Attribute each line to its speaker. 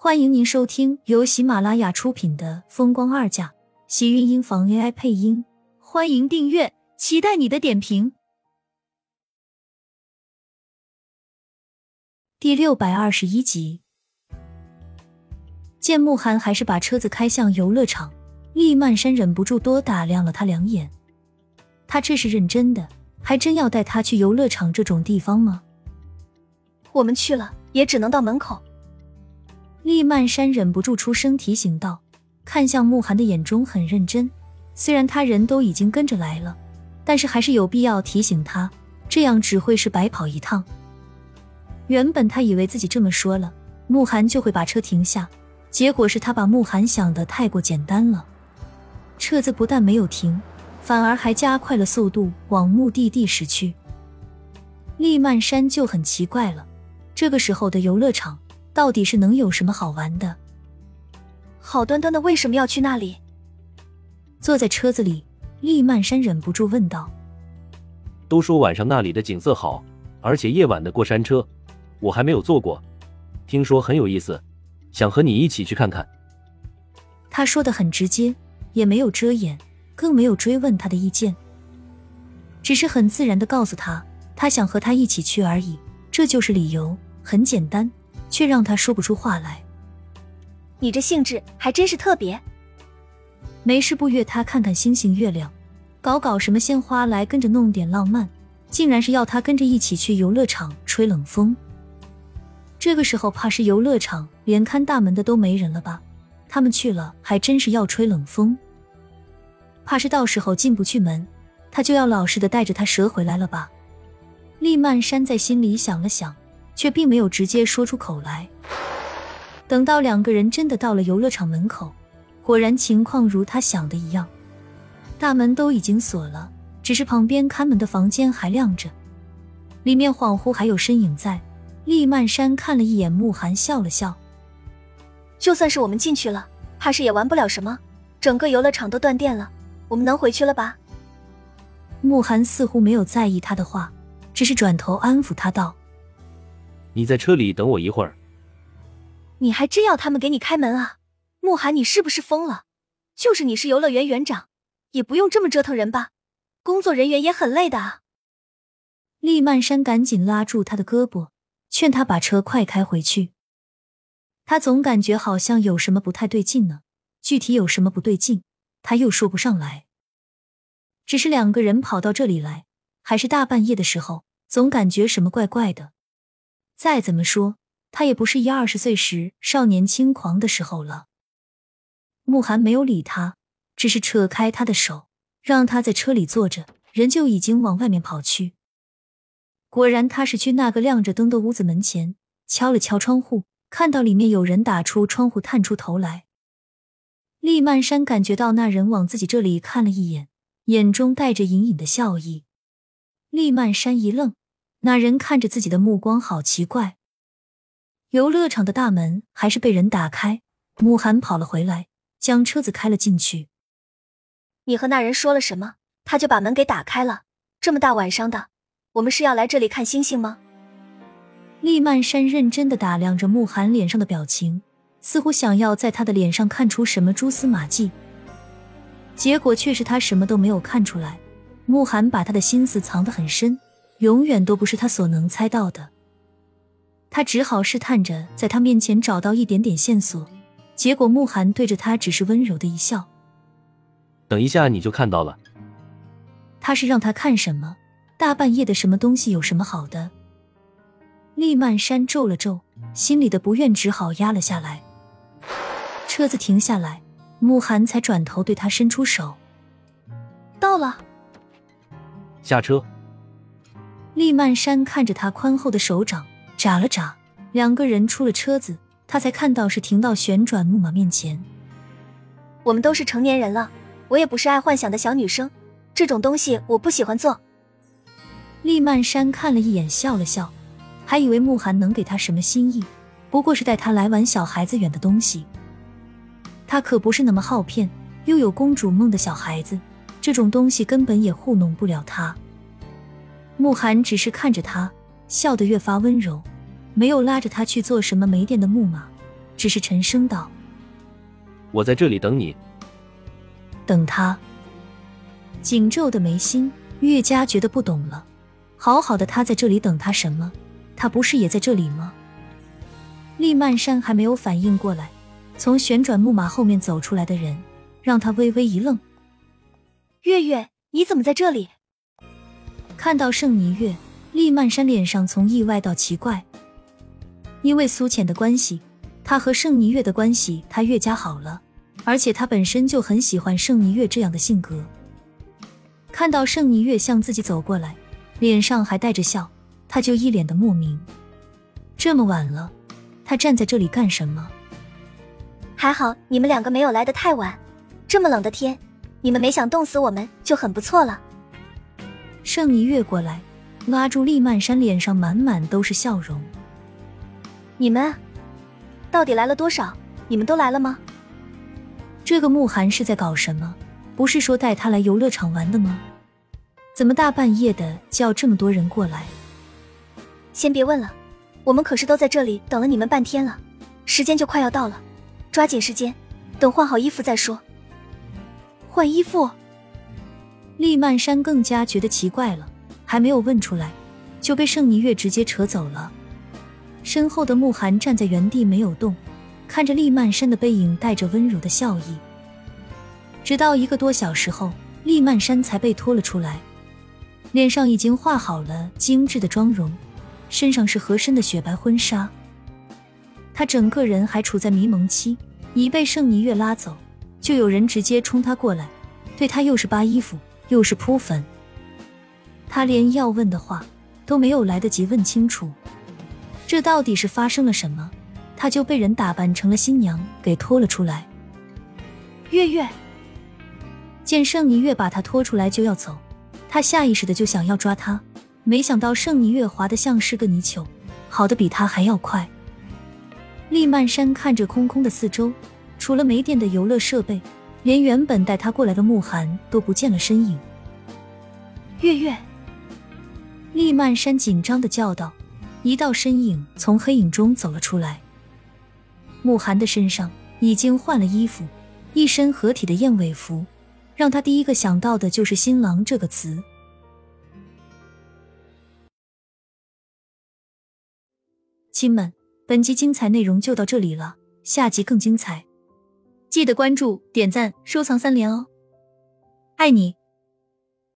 Speaker 1: 欢迎您收听由喜马拉雅出品的《风光二嫁》，喜运音房 AI 配音。欢迎订阅，期待你的点评。第六百二十一集，见慕寒还是把车子开向游乐场，厉曼山忍不住多打量了他两眼。他这是认真的，还真要带他去游乐场这种地方吗？
Speaker 2: 我们去了，也只能到门口。
Speaker 1: 厉曼山忍不住出声提醒道，看向慕寒的眼中很认真。虽然他人都已经跟着来了，但是还是有必要提醒他，这样只会是白跑一趟。原本他以为自己这么说了，慕寒就会把车停下，结果是他把慕寒想的太过简单了。车子不但没有停，反而还加快了速度往目的地驶去。厉曼山就很奇怪了，这个时候的游乐场。到底是能有什么好玩的？
Speaker 2: 好端端的为什么要去那里？
Speaker 1: 坐在车子里，厉曼山忍不住问道：“
Speaker 3: 都说晚上那里的景色好，而且夜晚的过山车，我还没有坐过，听说很有意思，想和你一起去看看。”
Speaker 1: 他说的很直接，也没有遮掩，更没有追问他的意见，只是很自然的告诉他，他想和他一起去而已，这就是理由，很简单。却让他说不出话来。
Speaker 2: 你这兴致还真是特别。
Speaker 1: 没事不约他看看星星月亮，搞搞什么鲜花来跟着弄点浪漫，竟然是要他跟着一起去游乐场吹冷风。这个时候怕是游乐场连看大门的都没人了吧？他们去了还真是要吹冷风，怕是到时候进不去门，他就要老实的带着他折回来了吧？厉曼山在心里想了想。却并没有直接说出口来。等到两个人真的到了游乐场门口，果然情况如他想的一样，大门都已经锁了，只是旁边看门的房间还亮着，里面恍惚还有身影在。厉曼山看了一眼慕寒，笑了笑：“
Speaker 2: 就算是我们进去了，怕是也玩不了什么，整个游乐场都断电了，我们能回去了吧？”
Speaker 1: 慕寒似乎没有在意他的话，只是转头安抚他道。
Speaker 3: 你在车里等我一会儿。
Speaker 2: 你还真要他们给你开门啊？慕寒，你是不是疯了？就是你是游乐园园长，也不用这么折腾人吧？工作人员也很累的啊。
Speaker 1: 厉曼山赶紧拉住他的胳膊，劝他把车快开回去。他总感觉好像有什么不太对劲呢，具体有什么不对劲，他又说不上来。只是两个人跑到这里来，还是大半夜的时候，总感觉什么怪怪的。再怎么说，他也不是一二十岁时少年轻狂的时候了。慕寒没有理他，只是扯开他的手，让他在车里坐着，人就已经往外面跑去。果然，他是去那个亮着灯的屋子门前，敲了敲窗户，看到里面有人打出窗户探出头来。厉曼山感觉到那人往自己这里看了一眼，眼中带着隐隐的笑意。厉曼山一愣。那人看着自己的目光好奇怪。游乐场的大门还是被人打开，慕寒跑了回来，将车子开了进去。
Speaker 2: 你和那人说了什么？他就把门给打开了。这么大晚上的，我们是要来这里看星星吗？
Speaker 1: 厉曼山认真的打量着慕寒脸上的表情，似乎想要在他的脸上看出什么蛛丝马迹。结果却是他什么都没有看出来。慕寒把他的心思藏得很深。永远都不是他所能猜到的，他只好试探着在他面前找到一点点线索，结果慕寒对着他只是温柔的一笑。
Speaker 3: 等一下你就看到了。
Speaker 1: 他是让他看什么？大半夜的，什么东西有什么好的？厉曼山皱了皱，心里的不愿只好压了下来。车子停下来，慕寒才转头对他伸出手。
Speaker 2: 到了，
Speaker 3: 下车。
Speaker 1: 厉曼山看着他宽厚的手掌，眨了眨。两个人出了车子，他才看到是停到旋转木马面前。
Speaker 2: 我们都是成年人了，我也不是爱幻想的小女生，这种东西我不喜欢做。
Speaker 1: 厉曼山看了一眼，笑了笑，还以为慕寒能给他什么心意，不过是带他来玩小孩子远的东西。他可不是那么好骗，又有公主梦的小孩子，这种东西根本也糊弄不了他。慕寒只是看着他，笑得越发温柔，没有拉着他去做什么没电的木马，只是沉声道：“
Speaker 3: 我在这里等你。”
Speaker 1: 等他。紧皱的眉心，越加觉得不懂了。好好的，他在这里等他什么？他不是也在这里吗？厉曼山还没有反应过来，从旋转木马后面走出来的人让他微微一愣。
Speaker 2: 月月，你怎么在这里？
Speaker 1: 看到盛霓月，厉曼山脸上从意外到奇怪。因为苏浅的关系，他和盛霓月的关系他越加好了，而且他本身就很喜欢盛霓月这样的性格。看到盛霓月向自己走过来，脸上还带着笑，他就一脸的莫名。这么晚了，他站在这里干什么？
Speaker 2: 还好你们两个没有来得太晚，这么冷的天，你们没想冻死我们就很不错了。
Speaker 1: 盛一月过来，拉住厉曼山，脸上满满都是笑容。
Speaker 2: 你们到底来了多少？你们都来了吗？
Speaker 1: 这个慕寒是在搞什么？不是说带他来游乐场玩的吗？怎么大半夜的叫这么多人过来？
Speaker 2: 先别问了，我们可是都在这里等了你们半天了，时间就快要到了，抓紧时间，等换好衣服再说。换衣服？
Speaker 1: 厉曼山更加觉得奇怪了，还没有问出来，就被盛霓月直接扯走了。身后的慕寒站在原地没有动，看着厉曼山的背影，带着温柔的笑意。直到一个多小时后，厉曼山才被拖了出来。脸上已经画好了精致的妆容，身上是合身的雪白婚纱。他整个人还处在迷蒙期，一被盛霓月拉走，就有人直接冲他过来，对他又是扒衣服又是扑粉。他连要问的话都没有来得及问清楚，这到底是发生了什么？他就被人打扮成了新娘给拖了出来。
Speaker 2: 月月
Speaker 1: 见盛一月把他拖出来就要走。他下意识的就想要抓他，没想到盛一月滑得像是个泥鳅，跑得比他还要快。厉曼山看着空空的四周，除了没电的游乐设备，连原本带他过来的慕寒都不见了身影。
Speaker 2: 月月，
Speaker 1: 厉曼山紧张的叫道，一道身影从黑影中走了出来。慕寒的身上已经换了衣服，一身合体的燕尾服。让他第一个想到的就是“新郎”这个词。亲们，本集精彩内容就到这里了，下集更精彩，记得关注、点赞、收藏三连哦！爱你。